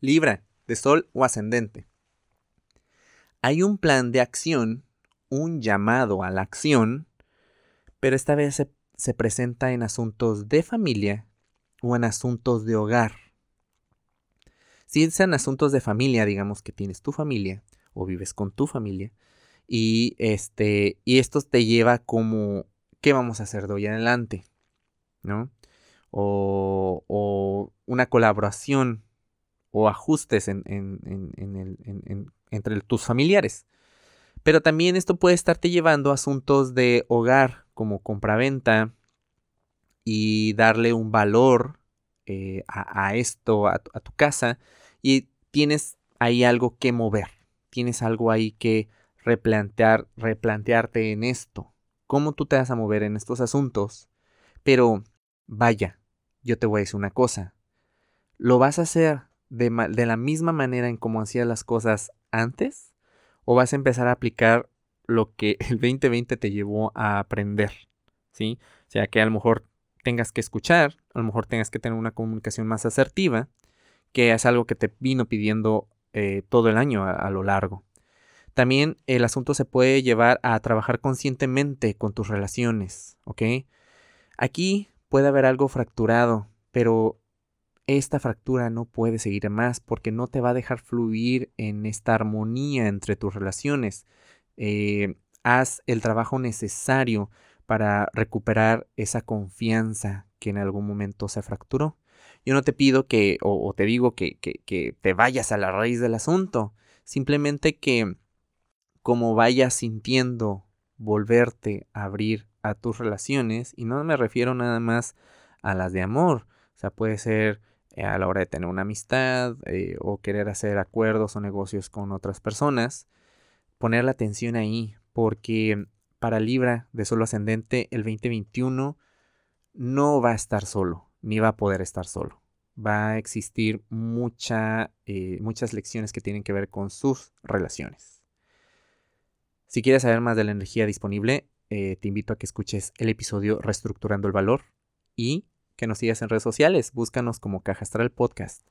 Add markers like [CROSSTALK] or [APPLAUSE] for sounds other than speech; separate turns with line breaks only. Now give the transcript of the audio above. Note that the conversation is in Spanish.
Libra, de Sol o ascendente. Hay un plan de acción, un llamado a la acción, pero esta vez se, se presenta en asuntos de familia o en asuntos de hogar. Si es en asuntos de familia, digamos que tienes tu familia o vives con tu familia, y este y esto te lleva como qué vamos a hacer de hoy adelante, ¿no? O, o una colaboración ajustes en, entre tus familiares. Pero también esto puede estarte llevando a asuntos de hogar, como compraventa, y darle un valor eh, a, esto, a, tu casa, y tienes ahí algo que mover, tienes algo ahí que replantear, replantearte en esto, cómo tú te vas a mover en estos asuntos. Pero, vaya, yo te voy a decir una cosa, lo vas a hacer de, la misma manera en cómo hacías las cosas antes o vas a empezar a aplicar lo que [LAUGHS] el 2020 te llevó a aprender, ¿sí? O sea, que a lo mejor tengas que escuchar, a lo mejor tengas que tener una comunicación más asertiva, que es algo que te vino pidiendo eh, todo el año a, lo largo. También el asunto se puede llevar a trabajar conscientemente con tus relaciones, ¿ok? Aquí puede haber algo fracturado, pero esta fractura no puede seguir más porque no te va a dejar fluir en esta armonía entre tus relaciones. Eh, haz el trabajo necesario para recuperar esa confianza que en algún momento se fracturó. Yo no te pido que, o, te digo que, que, que te vayas a la raíz del asunto, simplemente que como vayas sintiendo volverte a abrir a tus relaciones, y no me refiero nada más a las de amor, o sea, puede ser a la hora de tener una amistad eh, o querer hacer acuerdos o negocios con otras personas, poner la atención ahí, porque para Libra de solo ascendente el 2021 no va a estar solo, ni va a poder estar solo. Va a existir mucha, eh, muchas lecciones que tienen que ver con sus relaciones. Si quieres saber más de la energía disponible, te invito a que escuches el episodio Reestructurando el Valor y que nos sigas en redes sociales. Búscanos como Caja Astral Podcast.